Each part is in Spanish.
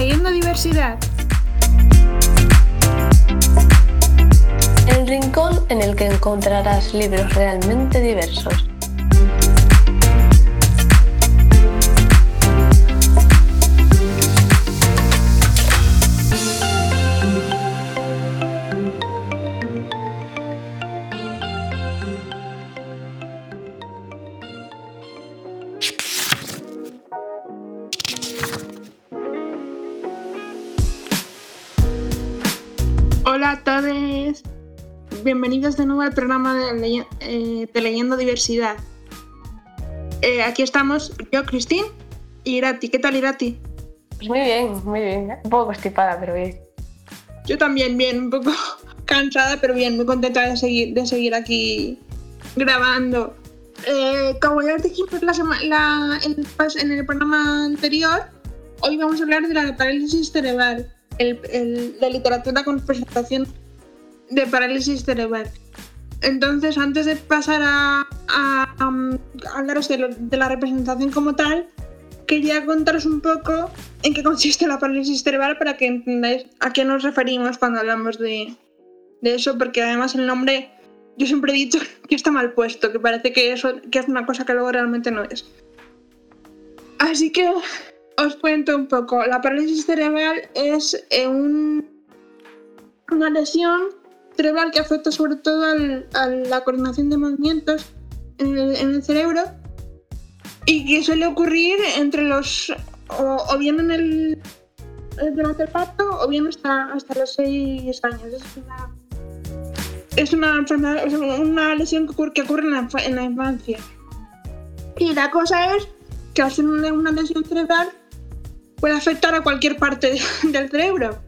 Teleyendo Diversidad. El rincón en el que encontrarás libros realmente diversos. Nuevo al programa de, eh, de Leyendo Diversidad. Eh, aquí estamos yo, Cristín, y Irati. ¿Qué tal, Irati? Pues muy bien, muy bien. Un poco constipada, pero bien. Yo también, bien, un poco cansada, pero bien, muy contenta de seguir, de seguir aquí grabando. Eh, como ya os dijimos la sema- la- en, el pas- en el programa anterior, hoy vamos a hablar de la parálisis cerebral, el, el- la literatura con presentación de parálisis cerebral. Entonces, antes de pasar a, hablaros de, la representación como tal, quería contaros un poco en qué consiste la parálisis cerebral para que entendáis a qué nos referimos cuando hablamos de, eso, porque además el nombre yo siempre he dicho que está mal puesto, que parece que, eso, es una cosa que luego realmente no es. Así que os cuento un poco. La parálisis cerebral es eh, un- una lesión cerebral que afecta sobre todo al- a la coordinación de movimientos en el, cerebro y que suele ocurrir entre los o, o bien en el eh, durante el parto o bien hasta, hasta los 6 años. Es una, es una, enfermedad- una lesión que ocurre, que ocurre en, la, en la infancia. Y la cosa es que ser una, una lesión cerebral puede afectar a cualquier parte del cerebro.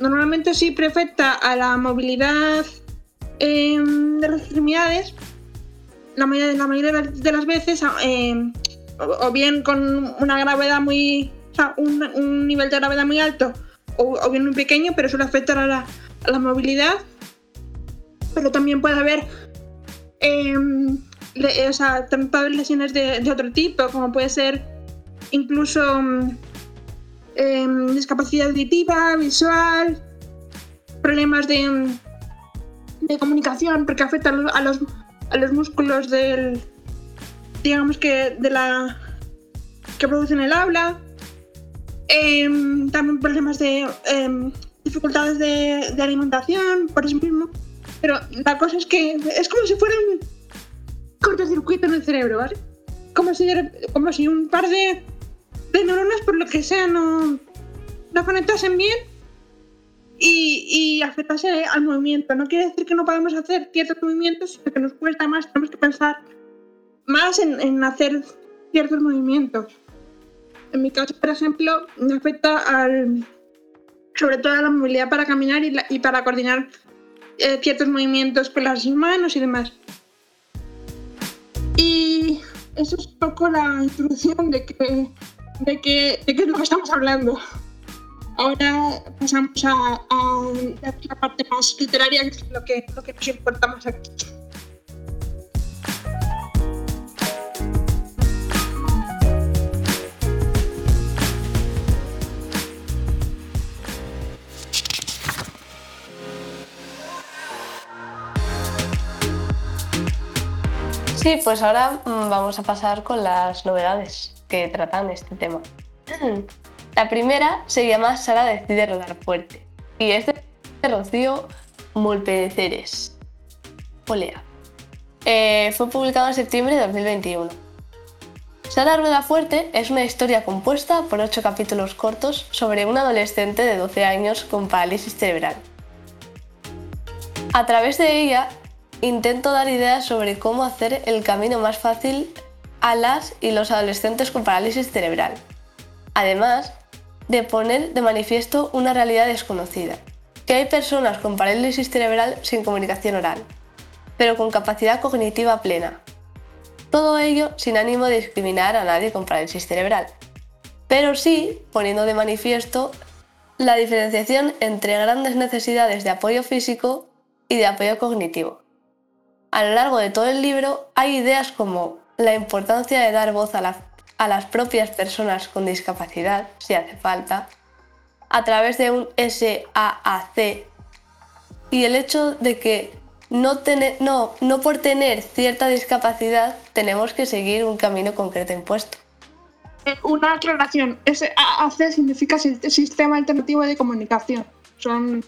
Normalmente siempre afecta a la movilidad em, de las extremidades, la mayoría, de las- veces, em, o, bien con una gravedad muy. o sea, un, nivel de gravedad muy alto, o, bien muy pequeño, pero suele afectar a la, a la movilidad. Pero también puede haber. em, o sea, también puede haber lesiones de, de otro tipo, como puede ser incluso. Em, discapacidad auditiva, visual, problemas de, de comunicación, porque afecta a los, a los, músculos del, digamos que de la que producen el habla, Em, también problemas de em, dificultades de, alimentación, por eso mismo. Pero la cosa es que es como si fuera un cortocircuito en el cerebro, ¿vale? Como si, como si un par de, de neuronas, por lo que sea, no, no conectasen bien y, y afectase al movimiento. No quiere decir que no podamos hacer ciertos movimientos, sino que nos cuesta más, tenemos que pensar más en, en hacer ciertos movimientos. En mi caso, por ejemplo, me afecta al, sobre todo a la movilidad para caminar y para coordinar eh, ciertos movimientos con las manos y demás. Y eso es un poco la introducción de que, de que, de qué es lo que estamos hablando. Ahora pasamos a, a la parte más literaria, que es lo que, lo que nos importa más aquí. Sí, pues ahora mm, vamos a pasar con las novedades que tratan este tema. La primera se llama Sara decide rodar fuerte y es de Rocío Mulpeceres. Olea. Eh, fue publicado en septiembre de 2021. Sara Rueda Fuerte es una historia compuesta por ocho capítulos cortos sobre un adolescente de 12 años con parálisis cerebral. A través de ella intento dar ideas sobre cómo hacer el camino más fácil a las y los adolescentes con parálisis cerebral. Además de poner de manifiesto una realidad desconocida, que hay personas con parálisis cerebral sin comunicación oral, pero con capacidad cognitiva plena. Todo ello sin ánimo de discriminar a nadie con parálisis cerebral, pero sí poniendo de manifiesto la diferenciación entre grandes necesidades de apoyo físico y de apoyo cognitivo. A lo largo de todo el libro hay ideas como la importancia de dar voz a, la- a las propias personas con discapacidad, si hace falta, a través de un SAAC y el hecho de que no, tener, no, no por tener cierta discapacidad tenemos que seguir un camino concreto impuesto. Eh, una aclaración, SAAC significa Sistema Alternativo de Comunicación. Son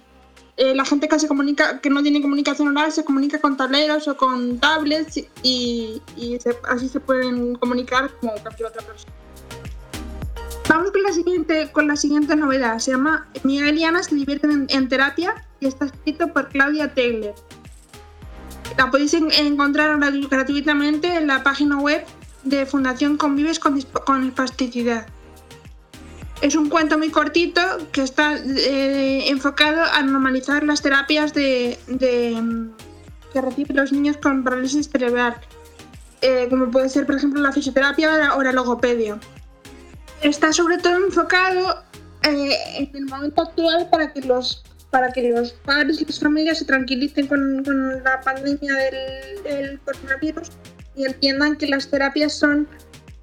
eh, la gente que se comunica, que no tiene comunicación oral, se comunica con tableros o con tablets y, así se pueden comunicar como cualquier otra persona. Vamos con la siguiente, con la siguiente novedad. Se llama Miguel y Ana se divierten en, terapia y está escrito por Claudia Taylor. La podéis encontrar gratuitamente en la página web de Fundación Convives con, con Espasticidad. Es un cuento muy cortito que está eh, enfocado a normalizar las terapias de, que reciben los niños con parálisis cerebral, eh, como puede ser, por ejemplo, la fisioterapia o la logopedia. Está sobre todo enfocado eh, en el momento actual para que los para que los padres y las familias se tranquilicen con, la pandemia del, del, coronavirus y entiendan que las terapias son,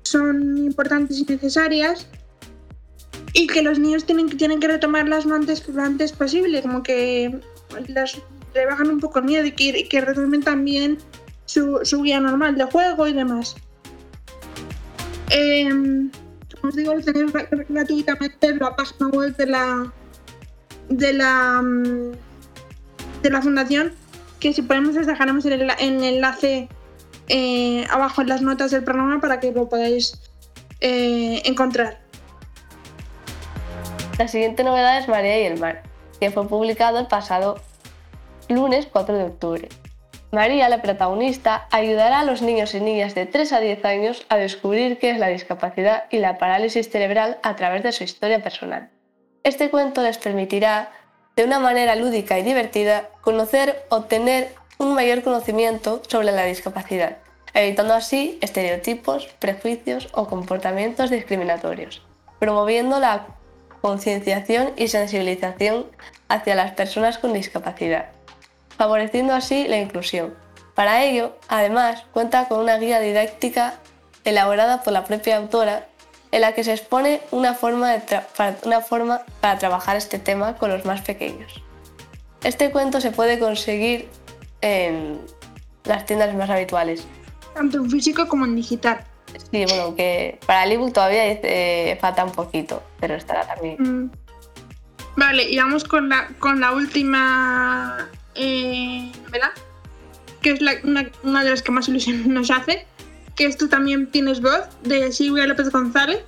son importantes y necesarias y que los niños tienen, tienen que retomarlas lo antes, lo antes posible, como que las rebajan un poco el miedo y que, que retomen también su, su, guía normal de juego y demás. Eh, como os digo, lo tenéis gratuitamente en la página web de la de la mm, de la fundación que si podemos os dejaremos el, el enlace eh, abajo en las notas del programa para que lo podáis eh, encontrar. La siguiente novedad es María y el mar, que fue publicado el pasado lunes 4 de octubre. María, la protagonista, ayudará a los niños y niñas de 3 a 10 años a descubrir qué es la discapacidad y la parálisis cerebral a través de su historia personal. Este cuento les permitirá, de una manera lúdica y divertida, conocer o tener un mayor conocimiento sobre la discapacidad, evitando así estereotipos, prejuicios o comportamientos discriminatorios, promoviendo la concienciación y sensibilización hacia las personas con discapacidad, favoreciendo así la inclusión. Para ello, además, cuenta con una guía didáctica elaborada por la propia autora en la que se expone una forma, para, para trabajar este tema con los más pequeños. Este cuento se puede conseguir en las tiendas más habituales. Tanto en físico como en digital. Sí, bueno, que para ebook todavía eh, falta un poquito, pero estará también. Mm. Vale, y vamos con la, con la última eh, novela, que es una, de las que más ilusión nos hace, que es Tú también tienes voz, de Silvia López González,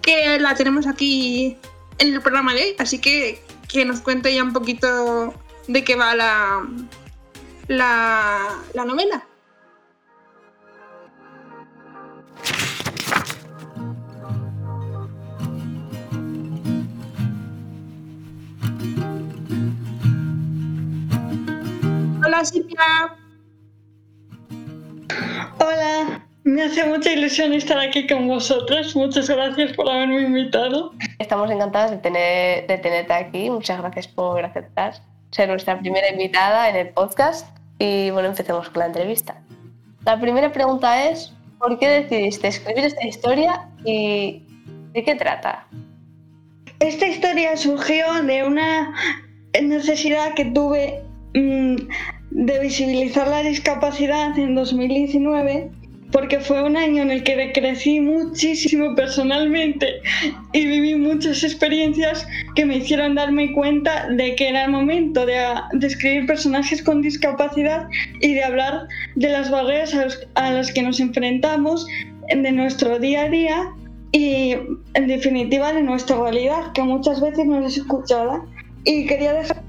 que la tenemos aquí en el programa de hoy, así que que nos cuente ya un poquito de qué va la, la, la novela. Hola Silvia. Hola, me hace mucha ilusión estar aquí con vosotras. Muchas gracias por haberme invitado. Estamos encantadas de, tener, de tenerte aquí. Muchas gracias por aceptar ser nuestra primera invitada en el podcast. Y bueno, empecemos con la entrevista. La primera pregunta es, ¿por qué decidiste escribir esta historia y de qué trata? Esta historia surgió de una necesidad que tuve mm, de visibilizar la discapacidad en 2019 porque fue un año en el que crecí muchísimo personalmente y viví muchas experiencias que me hicieron darme cuenta de que era el momento de, escribir personajes con discapacidad y de hablar de las barreras a, las que nos enfrentamos de nuestro día a día y en definitiva de nuestra realidad, que muchas veces no es escuchada. Y quería dejar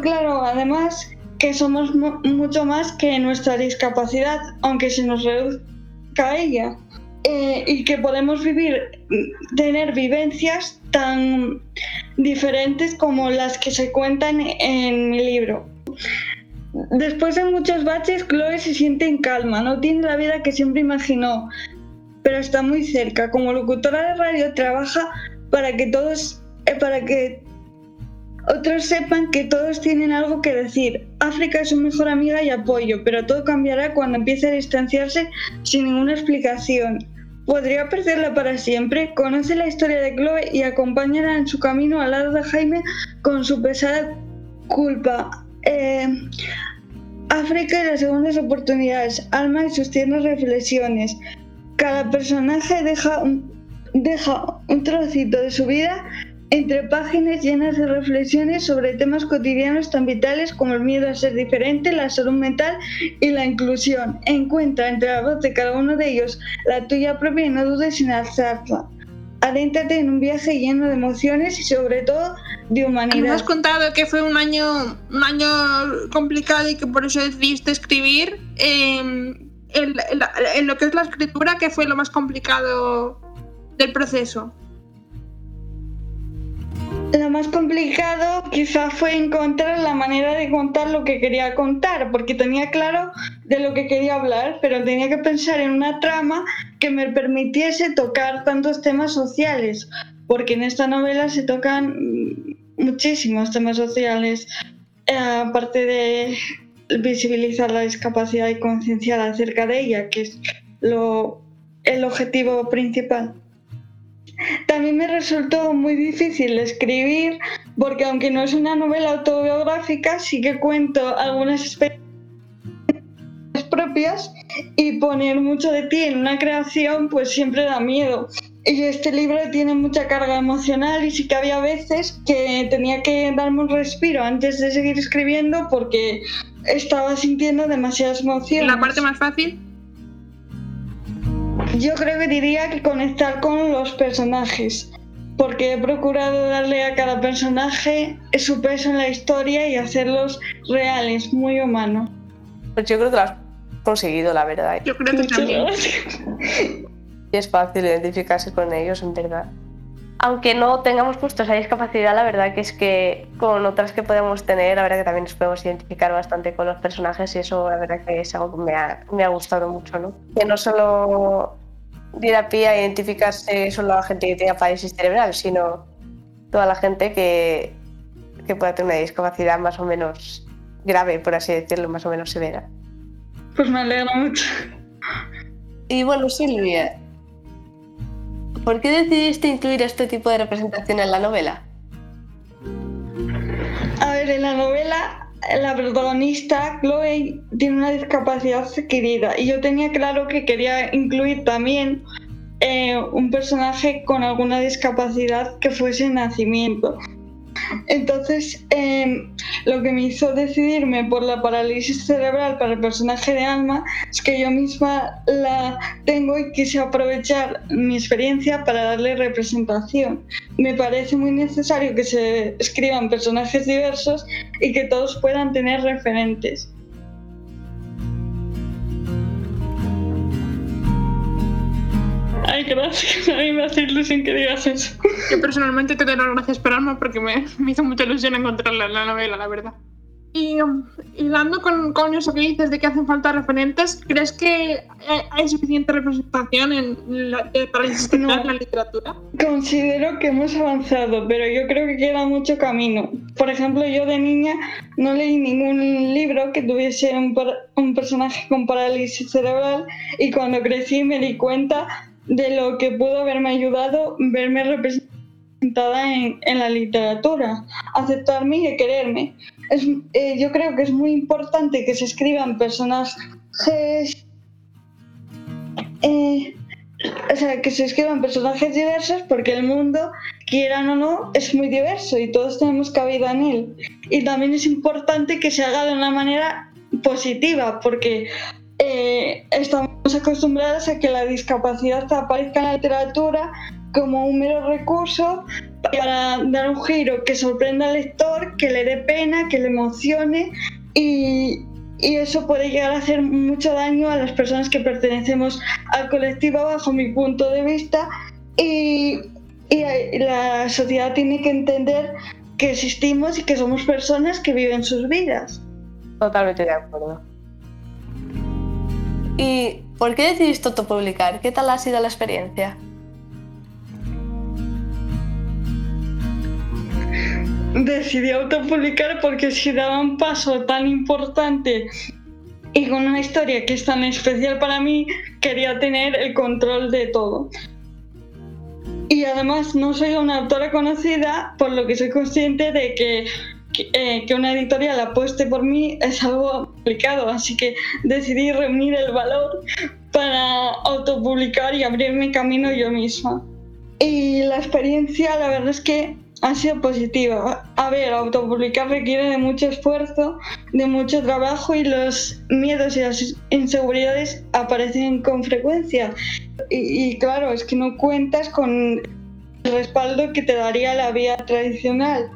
claro además que somos mucho más que nuestra discapacidad, aunque se nos reduzca ella. Eh, y que podemos vivir, tener vivencias tan diferentes como las que se cuentan en mi libro. Después de muchos baches, Chloe se siente en calma, no tiene la vida que siempre imaginó, pero está muy cerca. Como locutora de radio trabaja para que todos, eh, para que otros sepan que todos tienen algo que decir. África es su mejor amiga y apoyo, pero todo cambiará cuando empiece a distanciarse sin ninguna explicación. podría perderla para siempre. Conoce la historia de Chloe y acompáñala en su camino al lado de Jaime con su pesada culpa. Eh, África y las segundas oportunidades, Alma y sus tiernas reflexiones. Cada personaje deja un, deja un trocito de su vida entre páginas llenas de reflexiones sobre temas cotidianos tan vitales como el miedo a ser diferente, la salud mental y la inclusión. Encuentra entre la voz de cada uno de ellos la tuya propia y no dudes en alzarla. Adéntrate en un viaje lleno de emociones y sobre todo de humanidad. Me has contado que fue un año, un año complicado y que por eso decidiste escribir. en, en lo que es la escritura, ¿qué fue lo más complicado del proceso? Más complicado quizás fue encontrar la manera de contar lo que quería contar, porque tenía claro de lo que quería hablar, pero tenía que pensar en una trama que me permitiese tocar tantos temas sociales, porque en esta novela se tocan muchísimos temas sociales, eh, aparte de visibilizar la discapacidad y concienciar acerca de ella, que es lo, el objetivo principal. También me resultó muy difícil escribir porque aunque no es una novela autobiográfica, sí que cuento algunas experiencias propias y poner mucho de ti en una creación pues siempre da miedo. Y este libro tiene mucha carga emocional y sí que había veces que tenía que darme un respiro antes de seguir escribiendo porque estaba sintiendo demasiadas emociones. ¿La parte más fácil? Yo creo que diría que conectar con los personajes, porque he procurado darle a cada personaje su peso en la historia y hacerlos reales, muy humanos. Pues yo creo que lo has conseguido, la verdad. Yo creo que también. Y es fácil identificarse con ellos, en verdad. Aunque no tengamos puesto esa discapacidad, la verdad que es que con otras que podemos tener, la verdad que también nos podemos identificar bastante con los personajes y eso la verdad que es algo que me ha, me ha gustado mucho, ¿no? Que no solo ir a pie a identificarse solo la gente que tiene parálisis cerebral, sino toda la gente que, que pueda tener una discapacidad más o menos grave, por así decirlo, más o menos severa. Pues me alegra mucho. Y bueno, Silvia, ¿por qué decidiste incluir este tipo de representación en la novela? A ver, en la novela la protagonista, Chloe, tiene una discapacidad adquirida y yo tenía claro que quería incluir también eh, un personaje con alguna discapacidad que fuese nacimiento. Entonces, em, lo que me hizo decidirme por la parálisis cerebral para el personaje de Alma es que yo misma la tengo y quise aprovechar mi experiencia para darle representación. Me parece muy necesario que se escriban personajes diversos y que todos puedan tener referentes. Ay, gracias. A mí me hace ilusión que digas eso. Yo personalmente te doy las gracias por Alma porque me, me hizo mucha ilusión encontrarla en la novela, la verdad. Y um, hilando con, con, eso que dices de que hacen falta referentes, ¿crees que hay suficiente representación en la, para no, en la literatura? Considero que hemos avanzado, pero yo creo que queda mucho camino. Por ejemplo, yo de niña no leí ningún libro que tuviese un, un personaje con parálisis cerebral y cuando crecí me di cuenta de lo que pudo haberme ayudado verme representada en, en la literatura, aceptarme y quererme. Es, eh, yo creo que es muy importante que se escriban personajes, eh, o sea, que se escriban personajes diversos porque el mundo, quieran o no, es muy diverso y todos tenemos cabida en él. Y también es importante que se haga de una manera positiva porque eh, estamos acostumbrados a que la discapacidad aparezca en la literatura como un mero recurso para dar un giro que sorprenda al lector, que le dé pena, que le emocione y, eso puede llegar a hacer mucho daño a las personas que pertenecemos al colectivo bajo mi punto de vista y la sociedad tiene que entender que existimos y que somos personas que viven sus vidas. Totalmente de acuerdo. ¿Y por qué decidiste autopublicar? ¿Qué tal ha sido la experiencia? Decidí autopublicar porque si daba un paso tan importante y con una historia que es tan especial para mí, quería tener el control de todo. Y además no soy una autora conocida, por lo que soy consciente de que, que, eh, que una editorial apueste por mí es algo complicado, así que decidí reunir el valor para autopublicar y abrirme camino yo misma. Y la experiencia, la verdad es que ha sido positiva. A ver, autopublicar requiere de mucho esfuerzo, de mucho trabajo y los miedos y las inseguridades aparecen con frecuencia. Y, y, claro, es que no cuentas con el respaldo que te daría la vía tradicional.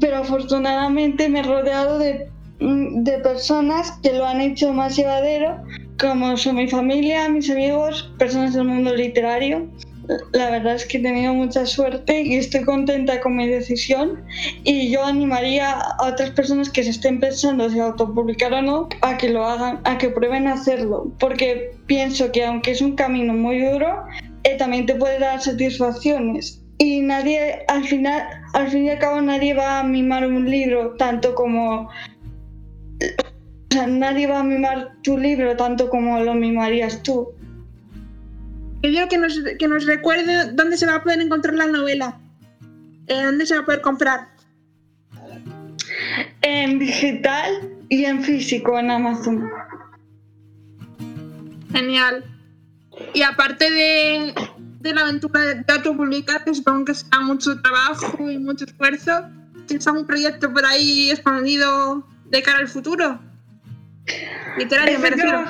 Pero afortunadamente me he rodeado de, de personas que lo han hecho más llevadero, como son mi familia, mis amigos, personas del mundo literario. La verdad es que he tenido mucha suerte y estoy contenta con mi decisión. Y yo animaría a otras personas que se estén pensando si autopublicar o no a que lo hagan, a que prueben hacerlo, porque pienso que aunque es un camino muy duro, eh, también te puede dar satisfacciones. Y nadie, al final, al fin y al cabo nadie va a mimar un libro tanto como... O sea, nadie va a mimar tu libro tanto como lo mimarías tú. Quiero que nos, que nos recuerde dónde se va a poder encontrar la novela. Eh, ¿Dónde se va a poder comprar? En digital y en físico en Amazon. Genial. Y aparte de, de la aventura de autopublicar, que supongo que será mucho trabajo y mucho esfuerzo, ¿tienes algún proyecto por ahí escondido de cara al futuro? Literario, me refiero.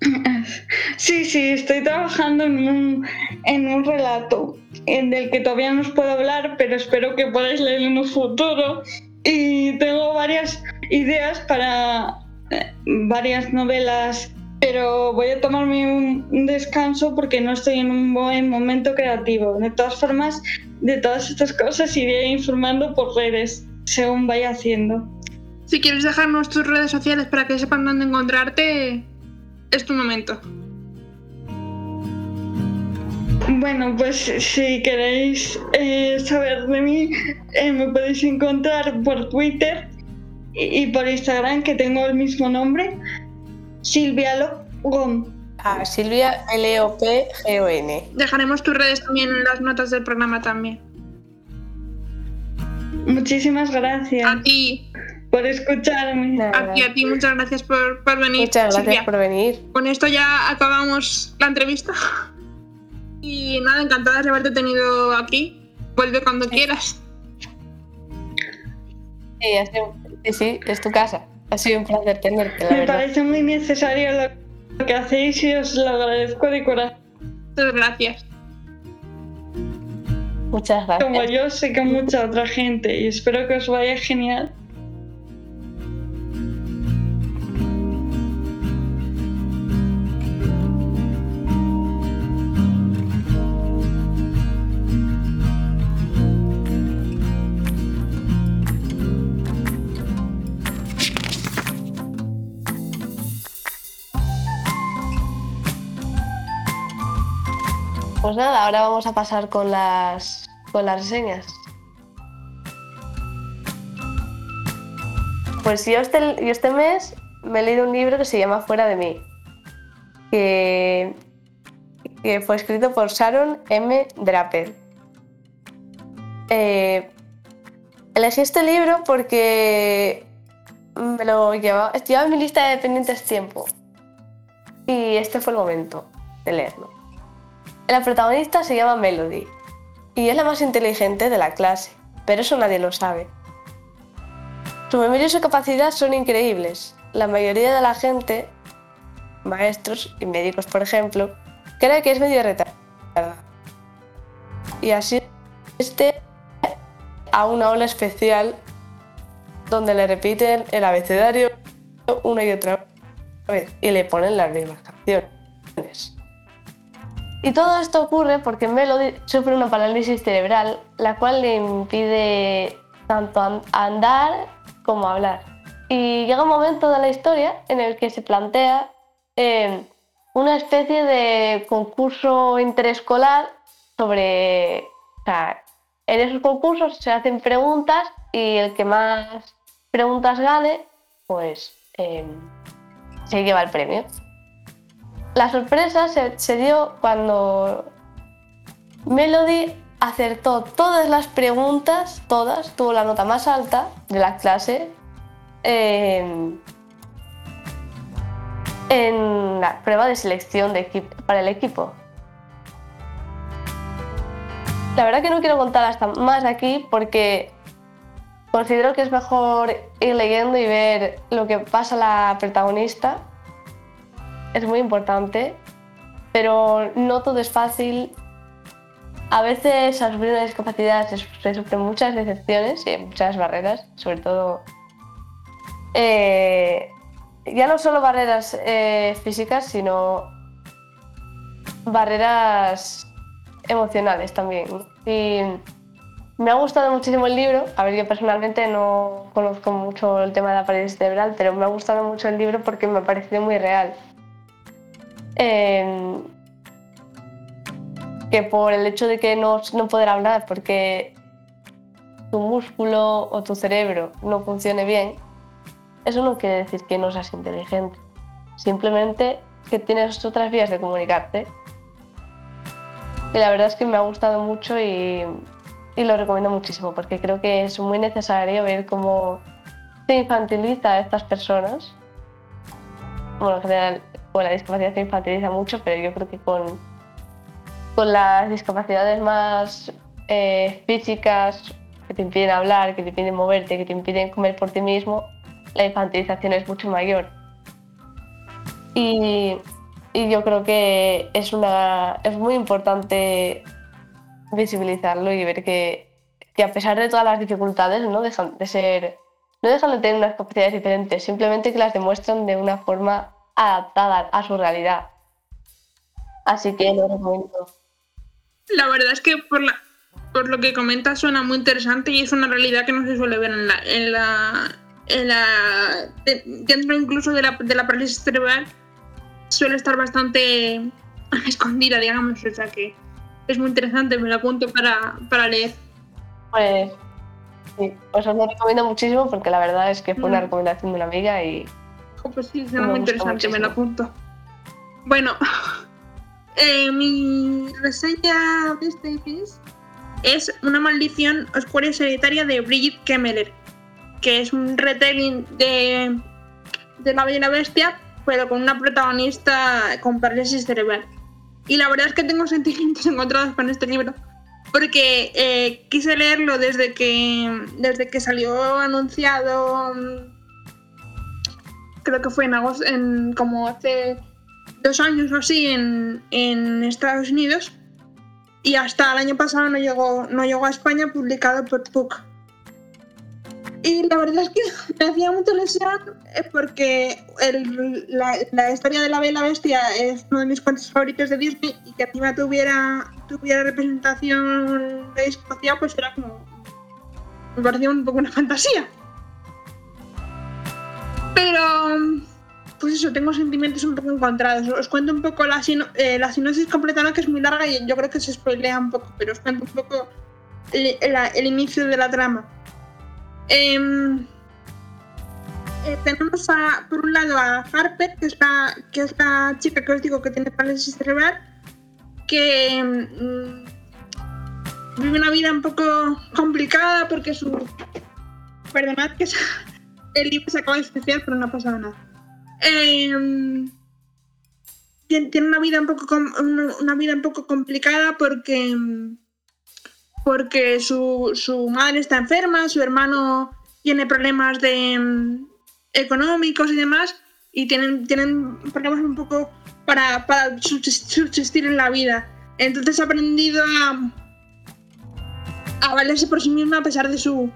Sí, sí, estoy trabajando en un, en un relato en el que todavía no os puedo hablar, pero espero que podáis leer en un futuro. Y tengo varias ideas para eh, varias novelas, pero voy a tomarme un, un, descanso porque no estoy en un buen momento creativo. De todas formas, de todas estas cosas iré informando por redes según vaya haciendo. Si quieres dejarnos tus redes sociales para que sepan dónde encontrarte, es tu momento. Bueno, pues si queréis eh, saber de mí, eh, me podéis encontrar por Twitter y, y, por Instagram, que tengo el mismo nombre, Silvia Logón. Ah, Silvia L-O-P-G-O-N. Dejaremos tus redes también en las notas del programa también. Muchísimas gracias. A ti. Por escucharme. Nada. A ti, a ti, muchas gracias por, por venir. Muchas gracias Silvia. por venir. Con esto ya acabamos la entrevista. Y nada, encantada de haberte tenido aquí. Vuelve cuando quieras. Sí, sido- sí, sí, es tu casa. Ha sido un placer tenerte, la Me verdad. parece muy necesario lo que hacéis y os lo agradezco de corazón. Muchas gracias. Muchas Como gracias. yo, sé que mucha otra gente y espero que os vaya genial. Pues nada, ahora vamos a pasar con las, con las reseñas. Pues yo este, yo este mes me he leído un libro que se llama Fuera de mí, que, que fue escrito por Sharon M. Draper. Eh, elegí este libro porque me lo llevaba, llevaba en mi lista de pendientes tiempo y este fue el momento de leerlo. La protagonista se llama Melody y es la más inteligente de la clase, pero eso nadie lo sabe. Su memoria y su capacidad son increíbles. La mayoría de la gente, maestros y médicos por ejemplo, cree que es medio retardada. Y así este a una ola especial donde le repiten el abecedario una y otra vez y le ponen las mismas canciones. Y todo esto ocurre porque Melody sufre una parálisis cerebral, la cual le impide tanto an- andar como hablar. Y llega un momento de la historia en el que se plantea eh, una especie de concurso interescolar sobre... O sea, en esos concursos se hacen preguntas y el que más preguntas gane, pues eh, se lleva el premio. La sorpresa se, dio cuando Melody acertó todas las preguntas, todas, tuvo la nota más alta de la clase en, la prueba de selección de para el equipo. La verdad que no quiero contar hasta más aquí porque considero que es mejor ir leyendo y ver lo que pasa a la protagonista. Es muy importante, pero no todo es fácil. A veces al sufrir una discapacidad se, se sufren muchas decepciones y muchas barreras, sobre todo eh, ya no solo barreras eh, físicas, sino barreras emocionales también. Y me ha gustado muchísimo el libro. A ver, yo personalmente no conozco mucho el tema de la parálisis cerebral, pero me ha gustado mucho el libro porque me ha parecido muy real. Eh, que por el hecho de que no, no poder hablar porque tu músculo o tu cerebro no funcione bien, eso no quiere decir que no seas inteligente. Simplemente que tienes otras vías de comunicarte. Y la verdad es que me ha gustado mucho y, y lo recomiendo muchísimo porque creo que es muy necesario ver cómo se infantiliza a estas personas. Bueno, en general con la discapacidad se infantiliza mucho, pero yo creo que con, con las discapacidades más eh, físicas que te impiden hablar, que te impiden moverte, que te impiden comer por ti mismo, la infantilización es mucho mayor. Y, yo creo que es, una, es muy importante visibilizarlo y ver que, que a pesar de todas las dificultades no de ser no dejan de tener unas capacidades diferentes, simplemente que las demuestran de una forma adaptada a su realidad. Así que lo recomiendo. La verdad es que por, la, por lo que comentas suena muy interesante y es una realidad que no se suele ver en la, en la, en la de- dentro incluso de la, de la parálisis cerebral suele estar bastante escondida, digamos, o sea que es muy interesante, me lo apunto para, para leer. Pues, sí, pues os lo recomiendo muchísimo porque la verdad es que fue una Mm. recomendación de una amiga y Jo, Pues sí, suena muy interesante, me lo apunto. Bueno, eh, mi reseña de este mes es Una maldición oscura y solitaria de Brigitte Kemmerer, que es un retelling de, de La Bella y la Bestia, pero con una protagonista con parálisis cerebral. Y la verdad es que tengo sentimientos encontrados con este libro, porque eh, quise leerlo desde que, desde que salió anunciado mm, creo que fue en agosto, en como hace dos años o así en, en Estados Unidos y hasta el año pasado no llegó, no llegó a España publicado por Puck. Y la verdad es que me hacía mucha ilusión eh, porque el- la, historia de la Bella Bestia es uno de mis cuentos favoritos de Disney y que encima tuviera, tuviera representación de discapacidad pues era como... me parecía un poco una fantasía. Pero, pues eso, tengo sentimientos un poco encontrados. Os cuento un poco la, sino- eh, la sinopsis completa, ¿no? que es muy larga y yo creo que se spoilea un poco, pero os cuento un poco el, inicio de la trama. Em, eh, tenemos por un lado a Harper, que es, la, que es la chica que os digo que tiene parálisis cerebral, que mm, vive una vida un poco complicada porque su... Perdonad que el libro se acaba de especial, pero no ha pasado nada. Em, tiene, una vida un poco una, vida un poco complicada porque porque su, su madre está enferma, su hermano tiene problemas de em, económicos y demás y tienen, tienen problemas un poco para, para subsist- subsistir en la vida. Entonces ha aprendido a, a valerse por sí misma a pesar de su,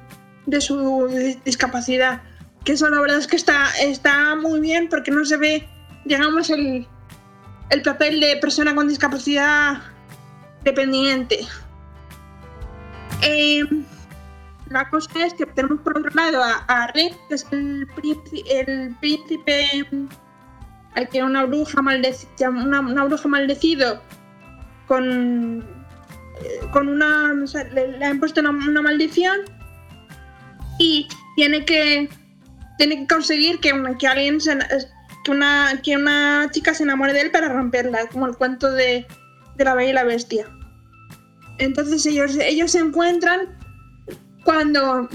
de su di- discapacidad. Que eso la verdad es que está, está muy bien porque no se ve, digamos, el, el papel de persona con discapacidad dependiente. Eh, la cosa es que tenemos por otro lado a, a Rick, que es el, príncipe, el príncipe al que una bruja, maldeci- una, bruja maldecido con, eh, con una. le, han puesto una maldición y tiene que tiene que conseguir que, que alguien se, que una, que una chica se enamore de él para romperla, como el cuento de, de la Bella y la Bestia. Entonces ellos, ellos se encuentran cuando,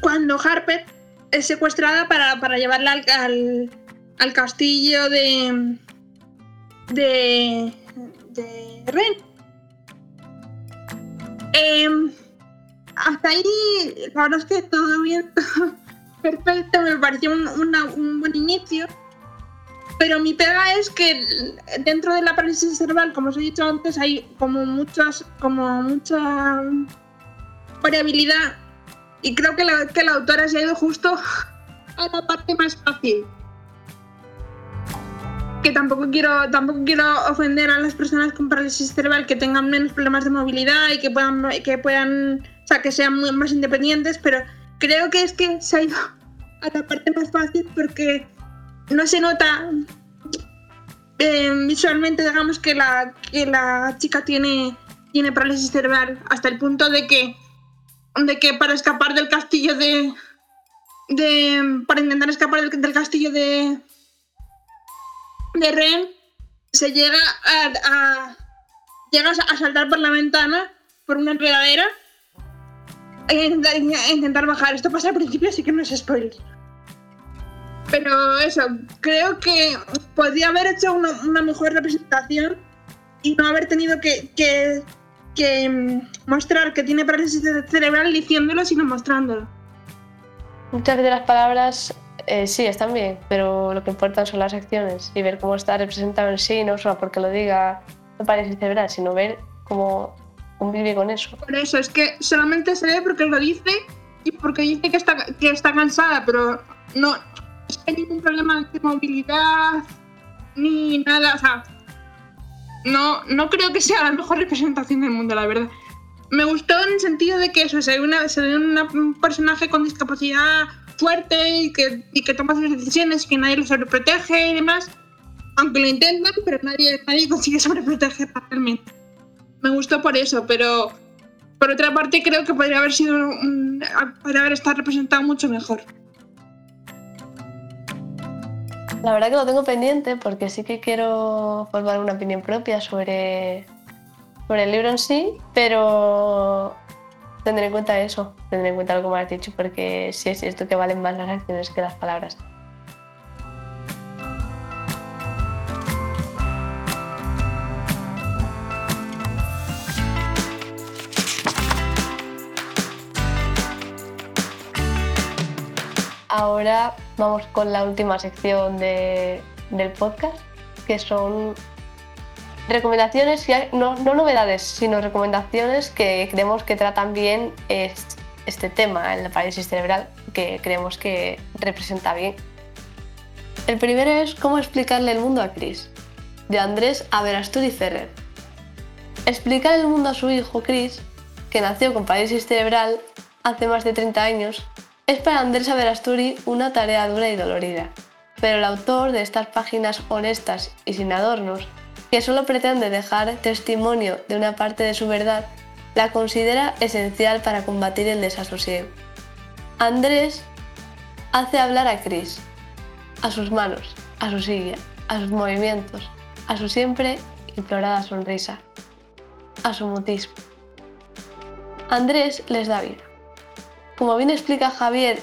cuando Harper es secuestrada para, para llevarla al, al, al castillo de, de, de Ren. Em, hasta ahí, la verdad es que todo bien, perfecto, me pareció un, un buen inicio. Pero mi pega es que dentro de la parálisis cerebral, como os he dicho antes, hay como muchas, como mucha variabilidad. Y creo que la, que la autora se ha ido justo a la parte más fácil. Que tampoco quiero, tampoco quiero ofender a las personas con parálisis cerebral que tengan menos problemas de movilidad y que puedan, que puedan, o sea, que sean más independientes, pero creo que es que se ha ido a la parte más fácil porque no se nota eh, visualmente, digamos, que la, que la chica tiene, tiene parálisis cerebral hasta el punto de que, de que para escapar del castillo de, de para intentar escapar del, castillo de de Ren se llega a, a llegas a saltar por la ventana por una enredadera intentar, bajar. Esto pasa al principio, así que no es spoiler. Pero eso, creo que podría haber hecho una, una mejor representación y no haber tenido que, que, mm, mostrar que tiene parálisis ce- cerebral diciéndolo, sino mostrándolo. Muchas de las palabras eh, sí están bien, pero lo que importan son las acciones y ver cómo está representado en sí, no solo porque lo diga no parece cerebral, sino ver cómo convive con eso. Por eso, es que solamente se ve porque lo dice y porque dice que está, que está cansada, pero no es que hay ningún problema de movilidad ni nada. O sea, no, no creo que sea la mejor representación del mundo, la verdad. Me gustó en el sentido de que eso, se ve, una, se ve una- un personaje con discapacidad fuerte y que, y que toma sus decisiones y que nadie lo sobreprotege y demás. Aunque lo intentan, pero nadie, nadie consigue sobreproteger realmente. Me gustó por eso, pero por otra parte creo que podría haber sido podría haber estado representado mucho mejor. La verdad que lo tengo pendiente porque sí que quiero formar una opinión propia sobre, sobre el libro en sí, pero tendré en cuenta eso, tendré en cuenta lo que me has dicho porque sí es cierto que valen más las acciones que las palabras. Ahora vamos con la última sección de- del podcast, que son recomendaciones, no, no novedades, sino recomendaciones que creemos que tratan bien es- este tema en la parálisis cerebral, que creemos que representa bien. El primero es cómo explicarle el mundo a Chris, de Andrés Averasturi Ferrer. Explicar el mundo a su hijo Chris, que nació con parálisis cerebral hace más de 30 años, es para Andrés Averasturi una tarea dura y dolorida. Pero el autor de estas páginas honestas y sin adornos, que solo pretende dejar testimonio de una parte de su verdad, la considera esencial para combatir el desasosiego. Andrés hace hablar a Chris, a sus manos, a su silla, a sus movimientos, a su siempre implorada sonrisa, a su mutismo. Andrés les da vida. Como bien explica Javier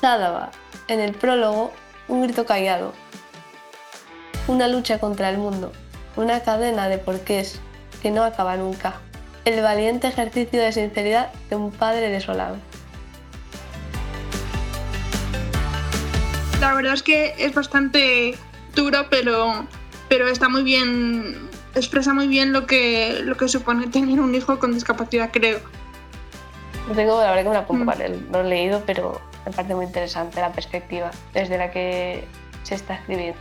Zádava en el prólogo, un grito callado, una lucha contra el mundo, una cadena de porqués que no acaba nunca, el valiente ejercicio de sinceridad de un padre desolado. La verdad es que es bastante duro, pero, pero está muy bien, expresa muy bien lo que, lo que supone tener un hijo con discapacidad, creo. Lo tengo, la verdad que me la pongo Mm. no lo he leído, pero me parece muy interesante la perspectiva desde la que se está escribiendo.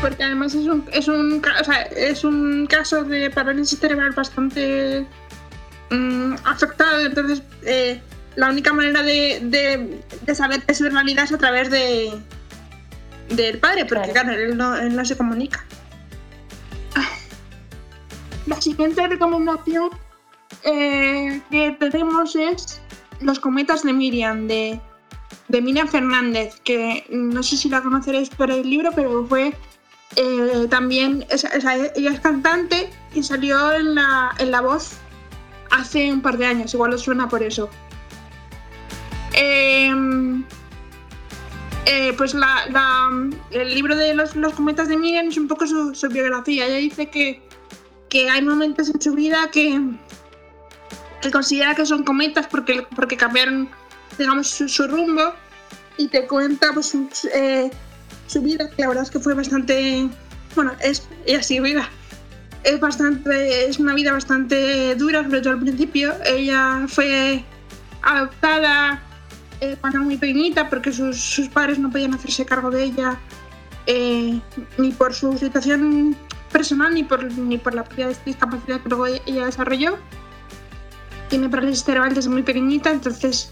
Porque además es un, es un, ca- o sea, es un caso de parálisis cerebral bastante mm, afectado, entonces eh, la única manera de, de- de saber que es realidad es a través de del padre, porque Claro. claro, él, no, él no se comunica. La siguiente recomendación eh, que tenemos es Los cometas de Miriam, de de Miriam Fernández, que no sé si la conoceréis por el libro, pero fue eh, también, ella es cantante y salió en la, en la voz hace un par de años, igual os suena por eso. Em, eh, pues la, el libro de los, los, cometas de Miriam es un poco su, biografía. Ella dice que, que, hay momentos en su vida que, considera que son cometas porque, porque cambiaron digamos, su, rumbo y te cuenta pues, eh, su vida, que la verdad es que fue bastante, bueno, es, y así vida. Es bastante, es una vida bastante dura, sobre todo al principio. Ella fue adoptada eh, cuando muy pequeñita porque sus, sus, padres no podían hacerse cargo de ella eh, ni por su situación personal ni por, ni por la propia discapacidad que luego ella desarrolló. Tiene parálisis cerebral desde muy pequeñita, entonces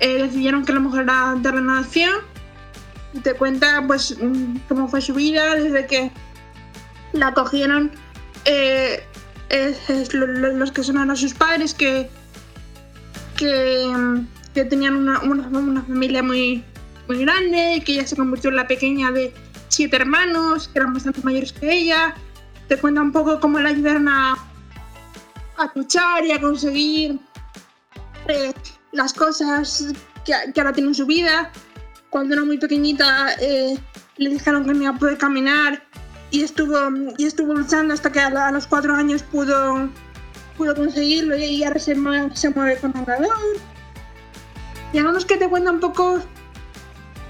eh, decidieron que la mujer era de renovación y te cuenta pues mm, cómo fue su vida desde que la cogieron eh, los que son ahora sus padres que, que, que tenían una, una, familia muy, muy grande y que ella se convirtió en la pequeña de siete hermanos que eran bastante mayores que ella. Te cuenta un poco cómo la ayudaron a, a luchar y a conseguir eh, las cosas que, ahora tiene en su vida. Cuando era muy pequeñita eh, le dijeron que no iba a poder caminar y estuvo, y estuvo luchando hasta que a, los cuatro años pudo, pudo conseguirlo y ahora se mueve, se mueve con andador. Digamos que te cuenta un poco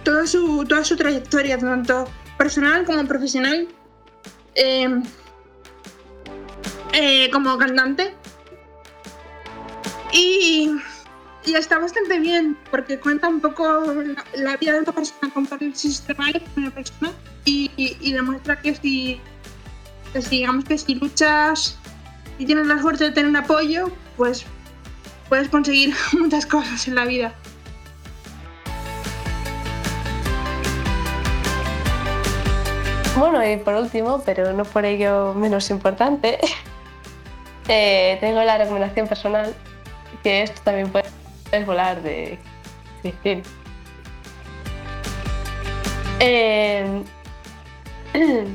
toda su, toda su trayectoria, tanto personal como profesional, eh, como cantante. Y está bastante bien porque cuenta un poco la, vida de una persona con parálisis cerebral una persona y, y, demuestra que si, digamos que si luchas y tienes la suerte de tener un apoyo, pues puedes conseguir muchas cosas en la vida. Bueno, y por último, pero no por ello menos importante, eh, tengo la recomendación personal, que esto también puede volar de Cristín. Eh,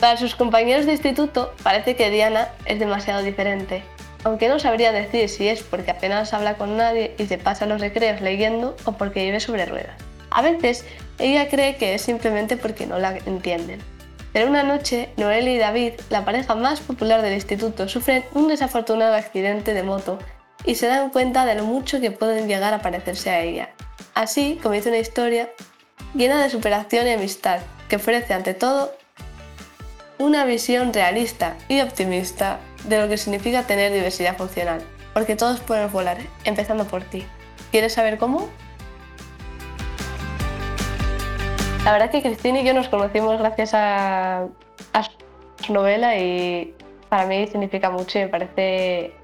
para sus compañeros de instituto parece que Diana es demasiado diferente, aunque no sabría decir si es porque apenas habla con nadie y se pasa los recreos leyendo o porque vive sobre ruedas. A veces ella cree que es simplemente porque no la entienden. Pero una noche, Noel y David, la pareja más popular del instituto, sufren un desafortunado accidente de moto y se dan cuenta de lo mucho que pueden llegar a parecerse a ella. Así comienza una historia llena de superación y amistad, que ofrece ante todo una visión realista y optimista de lo que significa tener diversidad funcional, porque todos pueden volar, empezando por ti. ¿Quieres saber cómo? La verdad que Cristina y yo nos conocimos gracias a, a su novela y para mí significa mucho y me parece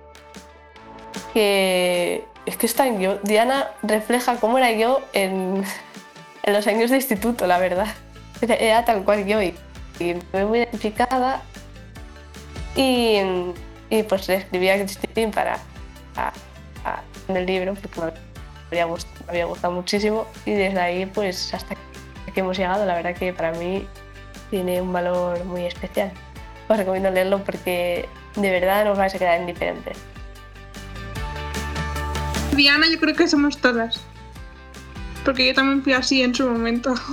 que es que está en yo. Diana refleja cómo era yo en, en, los años de instituto, la verdad. Era tal cual yo y, me muy identificada. Y, y, pues le escribí a Cristín para en el libro porque me había, gustado, me había gustado muchísimo y desde ahí pues hasta que hemos llegado la verdad que para mí tiene un valor muy especial. Os recomiendo leerlo porque de verdad no os vais a quedar indiferentes. Diana, yo creo que somos todas. Porque yo también fui así en su momento.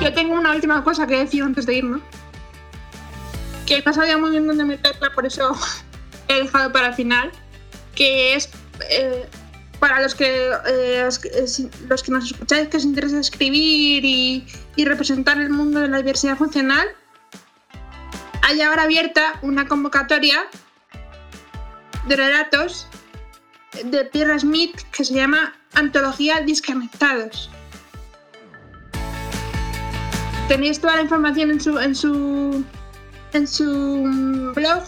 Yo tengo una última cosa que decir antes de irme. Que no sabía muy bien dónde meterla, por eso he dejado para el final. Que es eh, para los que, eh, los que nos escucháis que os interesa escribir y representar el mundo de la diversidad funcional hay ahora abierta una convocatoria de relatos de Pierre Smith que se llama Antología Disconectados. Tenéis toda la información en su, en su, en su blog,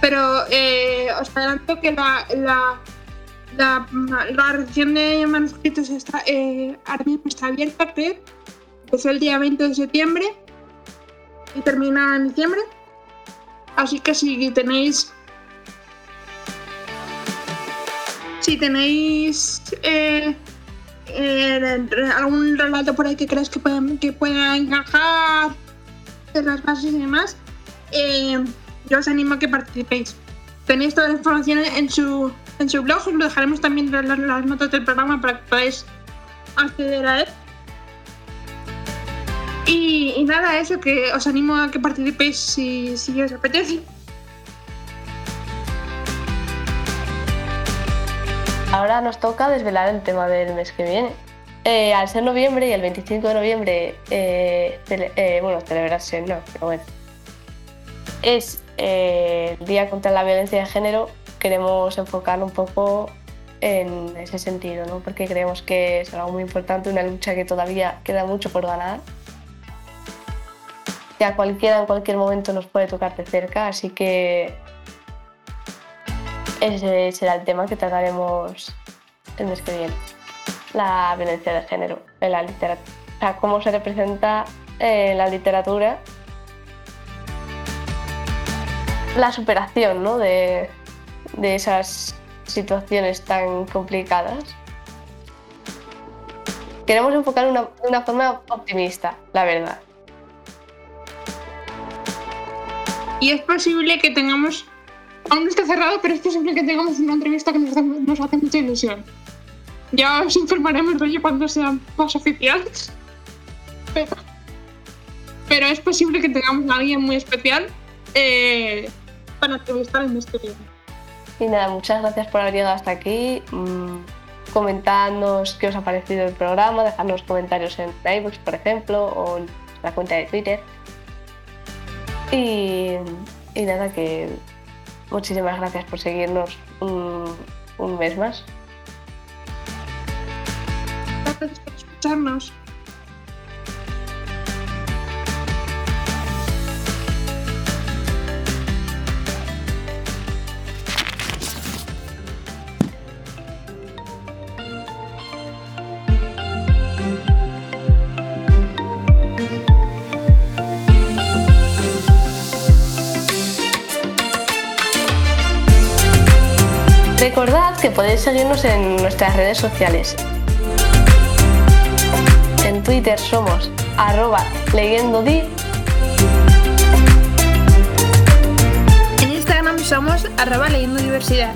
pero eh, os adelanto que la, la, la, recepción de manuscritos está, eh, está abierta, que es el día 20 de septiembre y termina en diciembre. Así que si tenéis si tenéis eh, eh, algún relato por ahí que crees que, pueden, que pueda encajar de las bases y demás, eh, yo os animo a que participéis. Tenéis toda la información en su, en su blog, os lo dejaremos también en las notas del programa para que podáis acceder a él. Y, nada, eso, que os animo a que participéis si, os apetece. Ahora nos toca desvelar el tema del mes que viene. Eh, al ser noviembre y el 25 de noviembre, eh, eh, bueno, celebrarse no, pero bueno, es el Día contra la Violencia de Género, queremos enfocarlo un poco en ese sentido, ¿no? porque creemos que es algo muy importante, una lucha que todavía queda mucho por ganar. A cualquiera en cualquier momento nos puede tocar de cerca, así que ese será el tema que trataremos el mes que viene. La violencia de género en la literatura. O sea, cómo se representa en la literatura la superación ¿no? de, de esas situaciones tan complicadas. Queremos enfocar una, de una forma optimista, la verdad. Y es posible que tengamos, aún no está cerrado, pero es posible que tengamos una entrevista que nos, hace- mucha ilusión. Ya os informaremos de ello cuando sea más oficial. Pero, es posible que tengamos a alguien muy especial eh, para entrevistar en este video. Y nada, muchas gracias por haber llegado hasta aquí. Mm, comentadnos qué os ha parecido el programa, dejadnos comentarios en iVoox, por ejemplo, o en la cuenta de Twitter. Y, nada, que muchísimas gracias por seguirnos un, un mes más. Gracias por escucharnos. Podéis en nuestras redes sociales. En Twitter somos arroba leyendodi En Instagram somos arroba leyendo diversidad.